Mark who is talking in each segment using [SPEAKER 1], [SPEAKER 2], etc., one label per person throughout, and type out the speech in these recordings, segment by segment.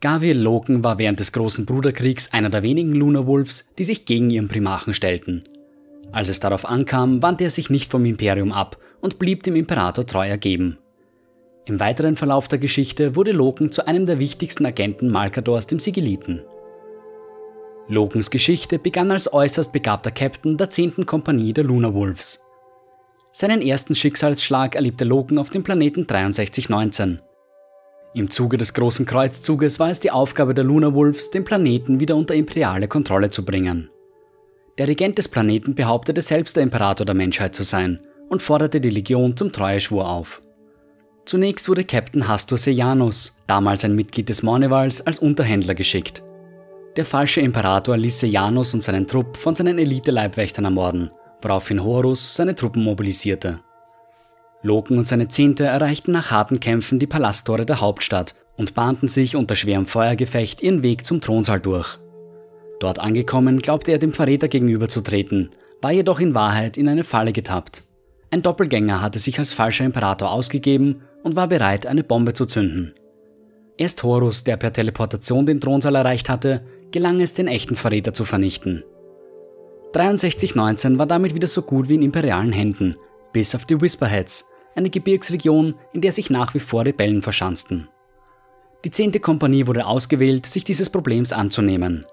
[SPEAKER 1] Gaviel Loken war während des Großen Bruderkriegs einer der wenigen Lunar Wolves, die sich gegen ihren Primachen stellten. Als es darauf ankam, wandte er sich nicht vom Imperium ab und blieb dem Imperator treu ergeben. Im weiteren Verlauf der Geschichte wurde Loken zu einem der wichtigsten Agenten Malkadors dem Sigiliten. Lokens Geschichte begann als äußerst begabter Captain der 10. Kompanie der Lunar Wolves. Seinen ersten Schicksalsschlag erlebte Loken auf dem Planeten 6319. Im Zuge des Großen Kreuzzuges war es die Aufgabe der Lunar Wolves, den Planeten wieder unter imperiale Kontrolle zu bringen. Der Regent des Planeten behauptete selbst der Imperator der Menschheit zu sein und forderte die Legion zum Treueschwur auf. Zunächst wurde Captain Hastur Sejanus, damals ein Mitglied des Mornevals, als Unterhändler geschickt. Der falsche Imperator ließ Sejanus und seinen Trupp von seinen Elite-Leibwächtern ermorden, woraufhin Horus seine Truppen mobilisierte. Loken und seine Zehnte erreichten nach harten Kämpfen die Palasttore der Hauptstadt und bahnten sich unter schwerem Feuergefecht ihren Weg zum Thronsaal durch. Dort angekommen, glaubte er dem Verräter gegenüberzutreten, war jedoch in Wahrheit in eine Falle getappt. Ein Doppelgänger hatte sich als falscher Imperator ausgegeben und war bereit, eine Bombe zu zünden. Erst Horus, der per Teleportation den Thronsaal erreicht hatte, gelang es, den echten Verräter zu vernichten. 6319 war damit wieder so gut wie in imperialen Händen, bis auf die Whisperheads, eine Gebirgsregion, in der sich nach wie vor Rebellen verschanzten. Die 10. Kompanie wurde ausgewählt, sich dieses Problems anzunehmen.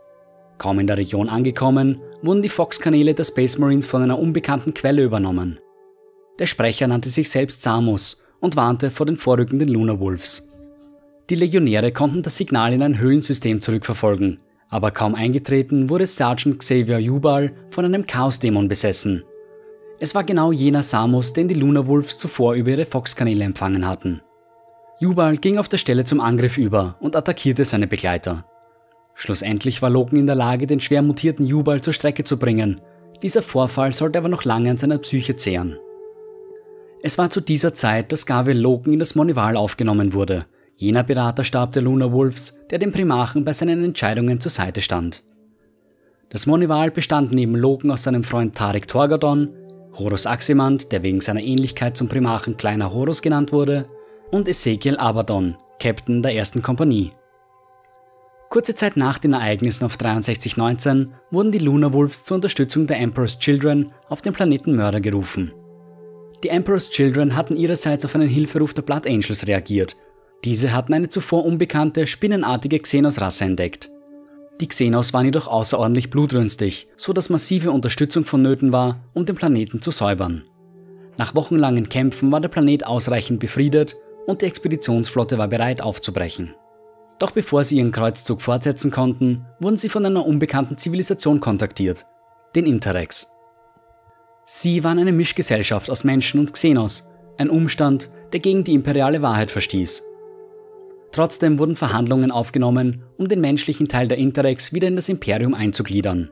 [SPEAKER 1] Kaum in der Region angekommen, wurden die Fox-Kanäle der Space Marines von einer unbekannten Quelle übernommen. Der Sprecher nannte sich selbst Samus und warnte vor den vorrückenden Lunar Wolves. Die Legionäre konnten das Signal in ein Höhlensystem zurückverfolgen, aber kaum eingetreten wurde Sergeant Xavier Jubal von einem Chaos-Dämon besessen. Es war genau jener Samus, den die Lunar Wolves zuvor über ihre Fox-Kanäle empfangen hatten. Jubal ging auf der Stelle zum Angriff über und attackierte seine Begleiter. Schlussendlich war Loken in der Lage, den schwer mutierten Jubal zur Strecke zu bringen. Dieser Vorfall sollte aber noch lange an seiner Psyche zehren. Es war zu dieser Zeit, dass Gavel Loken in das Monival aufgenommen wurde, jener Beraterstab der Lunar Wolves, der dem Primachen bei seinen Entscheidungen zur Seite stand. Das Monival bestand neben Loken aus seinem Freund Tarek Torgadon, Horus Aximand, der wegen seiner Ähnlichkeit zum Primachen Kleiner Horus genannt wurde, und Ezekiel Abaddon, Captain der ersten Kompanie. Kurze Zeit nach den Ereignissen auf 6319 wurden die Lunar Wolves zur Unterstützung der Emperor's Children auf den Planeten Mörder gerufen. Die Emperor's Children hatten ihrerseits auf einen Hilferuf der Blood Angels reagiert diese hatten eine zuvor unbekannte, spinnenartige Xenos-Rasse entdeckt. Die Xenos waren jedoch außerordentlich blutrünstig, so dass massive Unterstützung vonnöten war, um den Planeten zu säubern. Nach wochenlangen Kämpfen war der Planet ausreichend befriedet und die Expeditionsflotte war bereit aufzubrechen. Doch bevor sie ihren Kreuzzug fortsetzen konnten, wurden sie von einer unbekannten Zivilisation kontaktiert, den Interrex. Sie waren eine Mischgesellschaft aus Menschen und Xenos, ein Umstand, der gegen die imperiale Wahrheit verstieß Trotzdem wurden Verhandlungen aufgenommen, um den menschlichen Teil der Interrex wieder in das Imperium einzugliedern.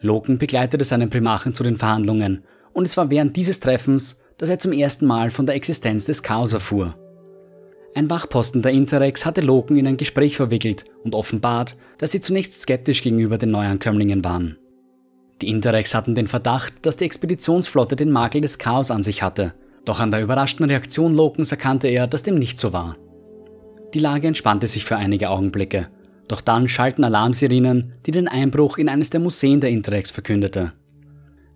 [SPEAKER 1] Loken begleitete seinen Primachen zu den Verhandlungen und es war während dieses Treffens, dass er zum ersten Mal von der Existenz des Chaos erfuhr. Ein Wachposten der Interrex hatte Loken in ein Gespräch verwickelt und offenbart, dass sie zunächst skeptisch gegenüber den Neuankömmlingen waren. Die Interrex hatten den Verdacht, dass die Expeditionsflotte den Makel des Chaos an sich hatte, doch an der überraschten Reaktion Lokens erkannte er, dass dem nicht so war. Die Lage entspannte sich für einige Augenblicke, doch dann schalten Alarmsirenen, die den Einbruch in eines der Museen der Interrex verkündete.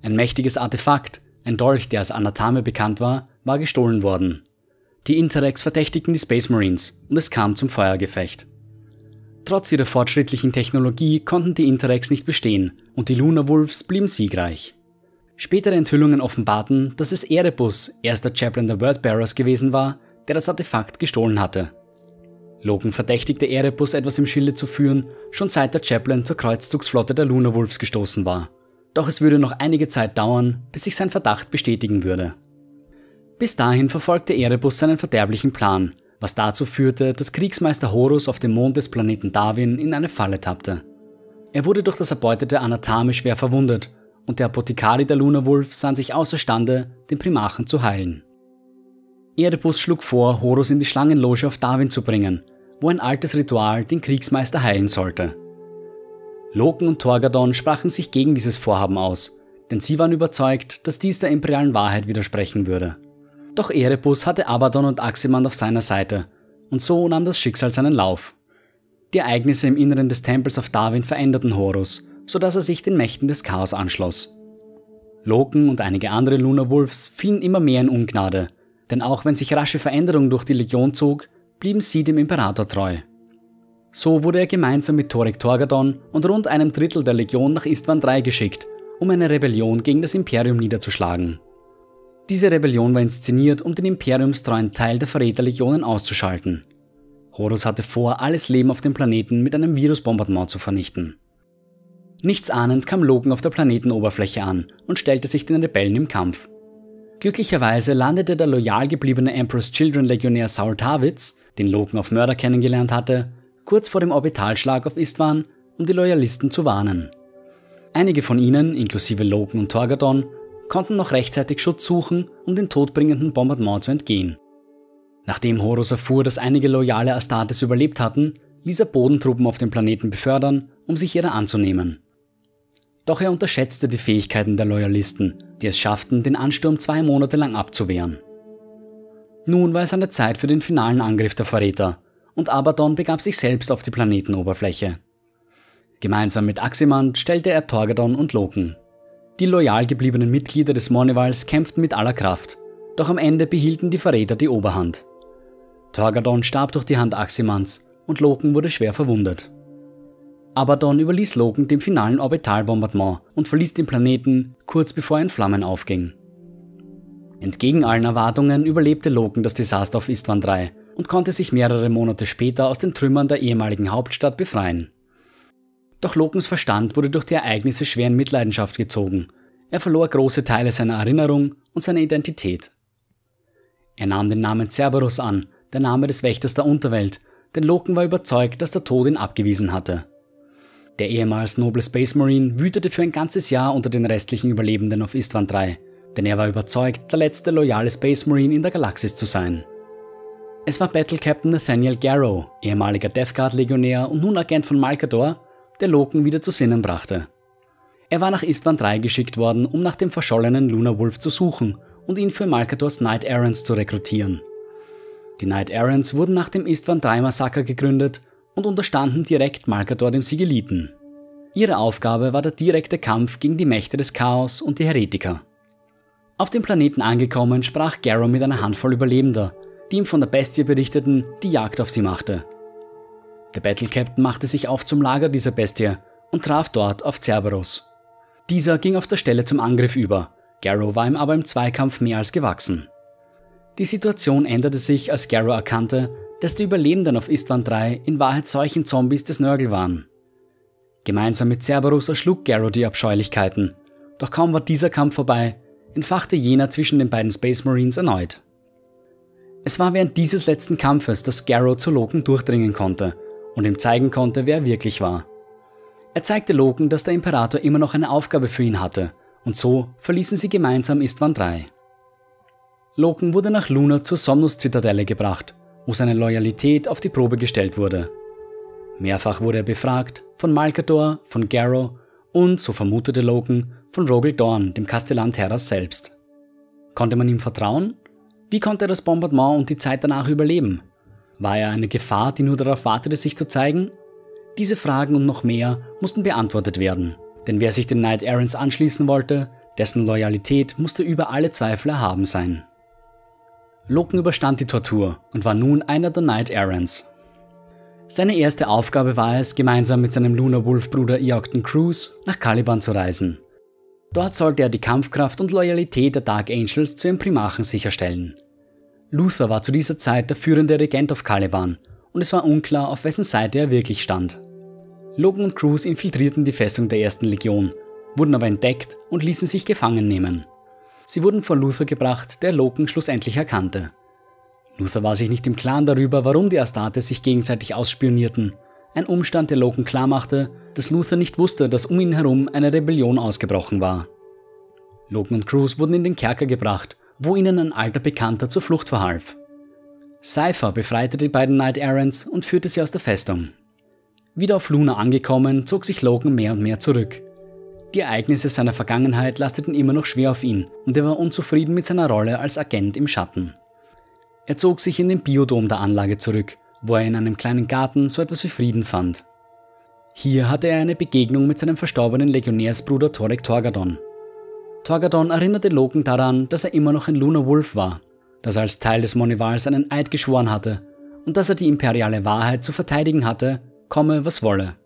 [SPEAKER 1] Ein mächtiges Artefakt, ein Dolch, der als Anathame bekannt war, war gestohlen worden. Die Interrex verdächtigten die Space Marines und es kam zum Feuergefecht. Trotz ihrer fortschrittlichen Technologie konnten die Interrex nicht bestehen und die Lunar Wolves blieben siegreich. Spätere Enthüllungen offenbarten, dass es Erebus, erster Chaplain der Wordbearers gewesen war, der das Artefakt gestohlen hatte. Logan verdächtigte Erebus etwas im Schilde zu führen, schon seit der Chaplain zur Kreuzzugsflotte der Lunar Wolves gestoßen war. Doch es würde noch einige Zeit dauern, bis sich sein Verdacht bestätigen würde. Bis dahin verfolgte Erebus seinen verderblichen Plan, was dazu führte, dass Kriegsmeister Horus auf dem Mond des Planeten Darwin in eine Falle tappte. Er wurde durch das erbeutete Anathame schwer verwundet und der Apothekari der Lunar Wolf sahen sich außerstande, den Primachen zu heilen. Erebus schlug vor, Horus in die Schlangenloge auf Darwin zu bringen, wo ein altes Ritual den Kriegsmeister heilen sollte. Loken und Torgadon sprachen sich gegen dieses Vorhaben aus, denn sie waren überzeugt, dass dies der imperialen Wahrheit widersprechen würde. Doch Erebus hatte Abaddon und Aximand auf seiner Seite, und so nahm das Schicksal seinen Lauf. Die Ereignisse im Inneren des Tempels of Darwin veränderten Horus, sodass er sich den Mächten des Chaos anschloss. Loken und einige andere Lunar Wolves fielen immer mehr in Ungnade, denn auch wenn sich rasche Veränderung durch die Legion zog, blieben sie dem Imperator treu. So wurde er gemeinsam mit Torek Torgadon und rund einem Drittel der Legion nach Istvan III geschickt, um eine Rebellion gegen das Imperium niederzuschlagen. Diese Rebellion war inszeniert, um den imperiumstreuen Teil der Verräterlegionen auszuschalten. Horus hatte vor, alles Leben auf dem Planeten mit einem Virusbombardement zu vernichten. Nichtsahnend kam Logan auf der Planetenoberfläche an und stellte sich den Rebellen im Kampf. Glücklicherweise landete der loyal gebliebene Emperor's Children Legionär Saul Tawitz, den Logan auf Mörder kennengelernt hatte, kurz vor dem Orbitalschlag auf Istvan, um die Loyalisten zu warnen. Einige von ihnen, inklusive Logan und Torgadon, konnten noch rechtzeitig Schutz suchen, um dem todbringenden Bombardement zu entgehen. Nachdem Horus erfuhr, dass einige loyale Astartes überlebt hatten, ließ er Bodentruppen auf den Planeten befördern, um sich ihrer anzunehmen. Doch er unterschätzte die Fähigkeiten der Loyalisten, die es schafften, den Ansturm zwei Monate lang abzuwehren. Nun war es an der Zeit für den finalen Angriff der Verräter, und Abaddon begab sich selbst auf die Planetenoberfläche. Gemeinsam mit Aximand stellte er Torgadon und Loken. Die loyal gebliebenen Mitglieder des Monivals kämpften mit aller Kraft, doch am Ende behielten die Verräter die Oberhand. Torgadon starb durch die Hand Aximands und Loken wurde schwer verwundet. Abaddon überließ Loken dem finalen Orbitalbombardement und verließ den Planeten kurz bevor er in Flammen aufging. Entgegen allen Erwartungen überlebte Loken das Desaster auf Istvan 3 und konnte sich mehrere Monate später aus den Trümmern der ehemaligen Hauptstadt befreien. Doch Lokens Verstand wurde durch die Ereignisse schwer in Mitleidenschaft gezogen. Er verlor große Teile seiner Erinnerung und seiner Identität. Er nahm den Namen Cerberus an, der Name des Wächters der Unterwelt, denn Loken war überzeugt, dass der Tod ihn abgewiesen hatte. Der ehemals noble Space Marine wütete für ein ganzes Jahr unter den restlichen Überlebenden auf Istvan 3, denn er war überzeugt, der letzte loyale Space Marine in der Galaxis zu sein. Es war Battle Captain Nathaniel Garrow, ehemaliger Death Guard Legionär und nun Agent von Malkador, der Loken wieder zu Sinnen brachte. Er war nach Istvan 3 geschickt worden, um nach dem verschollenen Lunar Wolf zu suchen und ihn für Malkadors Knight Errants zu rekrutieren. Die Knight Errants wurden nach dem Istvan 3 Massaker gegründet und unterstanden direkt Malkador dem Sigiliten. Ihre Aufgabe war der direkte Kampf gegen die Mächte des Chaos und die Heretiker. Auf dem Planeten angekommen sprach Garrow mit einer Handvoll Überlebender, die ihm von der Bestie berichteten, die Jagd auf sie machte. Der Battle Captain machte sich auf zum Lager dieser Bestie und traf dort auf Cerberus. Dieser ging auf der Stelle zum Angriff über, Garrow war ihm aber im Zweikampf mehr als gewachsen. Die Situation änderte sich, als Garrow erkannte, dass die Überlebenden auf Istvan 3 in Wahrheit solchen Zombies des Nörgel waren. Gemeinsam mit Cerberus erschlug Garrow die Abscheulichkeiten, doch kaum war dieser Kampf vorbei, entfachte jener zwischen den beiden Space Marines erneut. Es war während dieses letzten Kampfes, dass Garrow zu Loken durchdringen konnte und ihm zeigen konnte, wer er wirklich war. Er zeigte Loken, dass der Imperator immer noch eine Aufgabe für ihn hatte, und so verließen sie gemeinsam Istvan 3. Loken wurde nach Luna zur Somnus-Zitadelle gebracht, wo seine Loyalität auf die Probe gestellt wurde. Mehrfach wurde er befragt, von Malkador, von Garrow und, so vermutete Loken, von Rogel Dorn, dem Kastellan Terras selbst. Konnte man ihm vertrauen wie konnte er das Bombardement und die Zeit danach überleben? War er eine Gefahr, die nur darauf wartete, sich zu zeigen? Diese Fragen und noch mehr mussten beantwortet werden. Denn wer sich den Knight Errants anschließen wollte, dessen Loyalität musste über alle Zweifel erhaben sein. Loken überstand die Tortur und war nun einer der Knight Errants. Seine erste Aufgabe war es, gemeinsam mit seinem Lunar Wolf Bruder Eocton Cruz nach Caliban zu reisen Dort sollte er die Kampfkraft und Loyalität der Dark Angels zu ihrem Primarchen sicherstellen. Luther war zu dieser Zeit der führende Regent auf Caliban und es war unklar, auf wessen Seite er wirklich stand. Logan und Cruz infiltrierten die Festung der ersten Legion, wurden aber entdeckt und ließen sich gefangen nehmen. Sie wurden vor Luther gebracht, der Logan schlussendlich erkannte. Luther war sich nicht im Klaren darüber, warum die Astartes sich gegenseitig ausspionierten, ein Umstand, der Logan klarmachte, dass Luther nicht wusste, dass um ihn herum eine Rebellion ausgebrochen war. Logan und Cruz wurden in den Kerker gebracht, wo ihnen ein alter Bekannter zur Flucht verhalf. Cypher befreite die beiden Knight Errants und führte sie aus der Festung. Wieder auf Luna angekommen, zog sich Logan mehr und mehr zurück. Die Ereignisse seiner Vergangenheit lasteten immer noch schwer auf ihn und er war unzufrieden mit seiner Rolle als Agent im Schatten. Er zog sich in den Biodom der Anlage zurück wo er in einem kleinen Garten so etwas wie Frieden fand. Hier hatte er eine Begegnung mit seinem verstorbenen Legionärsbruder Torek Torgadon. Torgadon erinnerte Loken daran, dass er immer noch ein Lunar Wolf war, dass er als Teil des Monivals einen Eid geschworen hatte und dass er die imperiale Wahrheit zu verteidigen hatte, komme was wolle.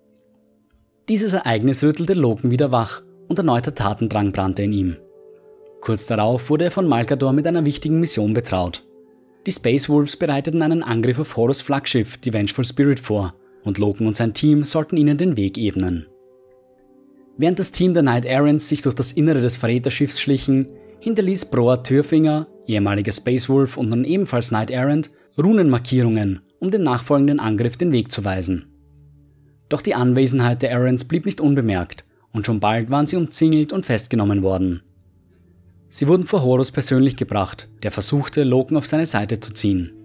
[SPEAKER 1] Dieses Ereignis rüttelte Loken wieder wach und erneuter Tatendrang brannte in ihm. Kurz darauf wurde er von Malkador mit einer wichtigen Mission betraut. Die Space Wolves bereiteten einen Angriff auf Horus Flaggschiff, die Vengeful Spirit, vor, und Loken und sein Team sollten ihnen den Weg ebnen. Während das Team der Knight Errants sich durch das Innere des Verräterschiffs schlichen, hinterließ Broa Türfinger, ehemaliger Space Wolf und nun ebenfalls Knight Errant, Runenmarkierungen, um dem nachfolgenden Angriff den Weg zu weisen. Doch die Anwesenheit der Errants blieb nicht unbemerkt und schon bald waren sie umzingelt und festgenommen worden. Sie wurden vor Horus persönlich gebracht, der versuchte, Loken auf seine Seite zu ziehen.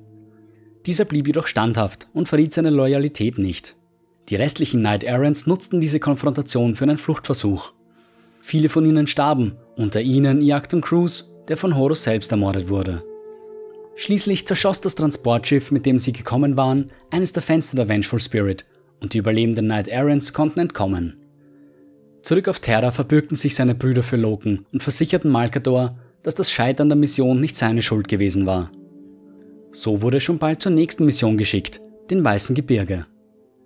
[SPEAKER 1] Dieser blieb jedoch standhaft und verriet seine Loyalität nicht. Die restlichen Knight Errants nutzten diese Konfrontation für einen Fluchtversuch. Viele von ihnen starben, unter ihnen Iacton Cruz, der von Horus selbst ermordet wurde. Schließlich zerschoss das Transportschiff, mit dem sie gekommen waren, eines der Fenster der Vengeful Spirit und die überlebenden Knight Errants konnten entkommen. Zurück auf Terra verbürgten sich seine Brüder für Loken und versicherten Malkador, dass das Scheitern der Mission nicht seine Schuld gewesen war. So wurde schon bald zur nächsten Mission geschickt, den Weißen Gebirge.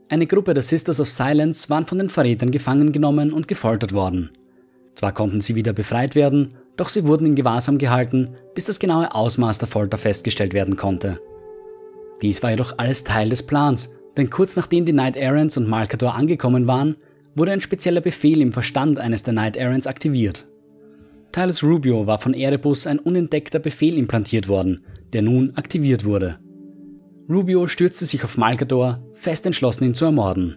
[SPEAKER 1] Eine Gruppe der Sisters of Silence waren von den Verrätern gefangen genommen und gefoltert worden. Zwar konnten sie wieder befreit werden, doch sie wurden in Gewahrsam gehalten, bis das genaue Ausmaß der Folter festgestellt werden konnte. Dies war jedoch alles Teil des Plans, denn kurz nachdem die Knight Errants und Malkador angekommen waren, wurde ein spezieller Befehl im Verstand eines der Knight Errants aktiviert. Teils Rubio war von Erebus ein unentdeckter Befehl implantiert worden, der nun aktiviert wurde. Rubio stürzte sich auf Malkador, fest entschlossen ihn zu ermorden.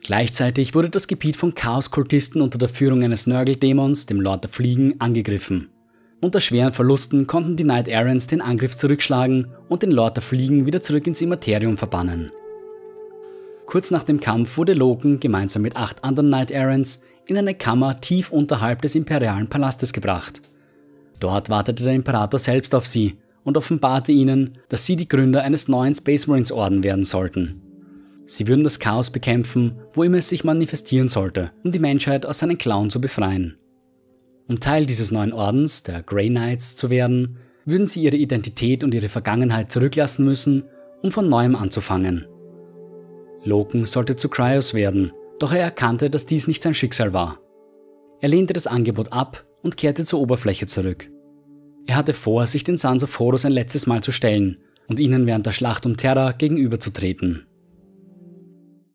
[SPEAKER 1] Gleichzeitig wurde das Gebiet von Chaos-Kultisten unter der Führung eines Nörgeldämons, dem Lord der Fliegen, angegriffen. Unter schweren Verlusten konnten die Knight Errants den Angriff zurückschlagen und den Lord der Fliegen wieder zurück ins Immaterium verbannen. Kurz nach dem Kampf wurde Loken gemeinsam mit acht anderen Knight Errants in eine Kammer tief unterhalb des imperialen Palastes gebracht. Dort wartete der Imperator selbst auf sie und offenbarte ihnen, dass sie die Gründer eines neuen Space Marines Orden werden sollten. Sie würden das Chaos bekämpfen, wo immer es sich manifestieren sollte, um die Menschheit aus seinen Klauen zu befreien. Um Teil dieses neuen Ordens, der Grey Knights, zu werden, würden sie ihre Identität und ihre Vergangenheit zurücklassen müssen, um von neuem anzufangen. Loken sollte zu Kryos werden, doch er erkannte, dass dies nicht sein Schicksal war. Er lehnte das Angebot ab und kehrte zur Oberfläche zurück. Er hatte vor, sich den Sons of Horus ein letztes Mal zu stellen und ihnen während der Schlacht um Terra gegenüberzutreten.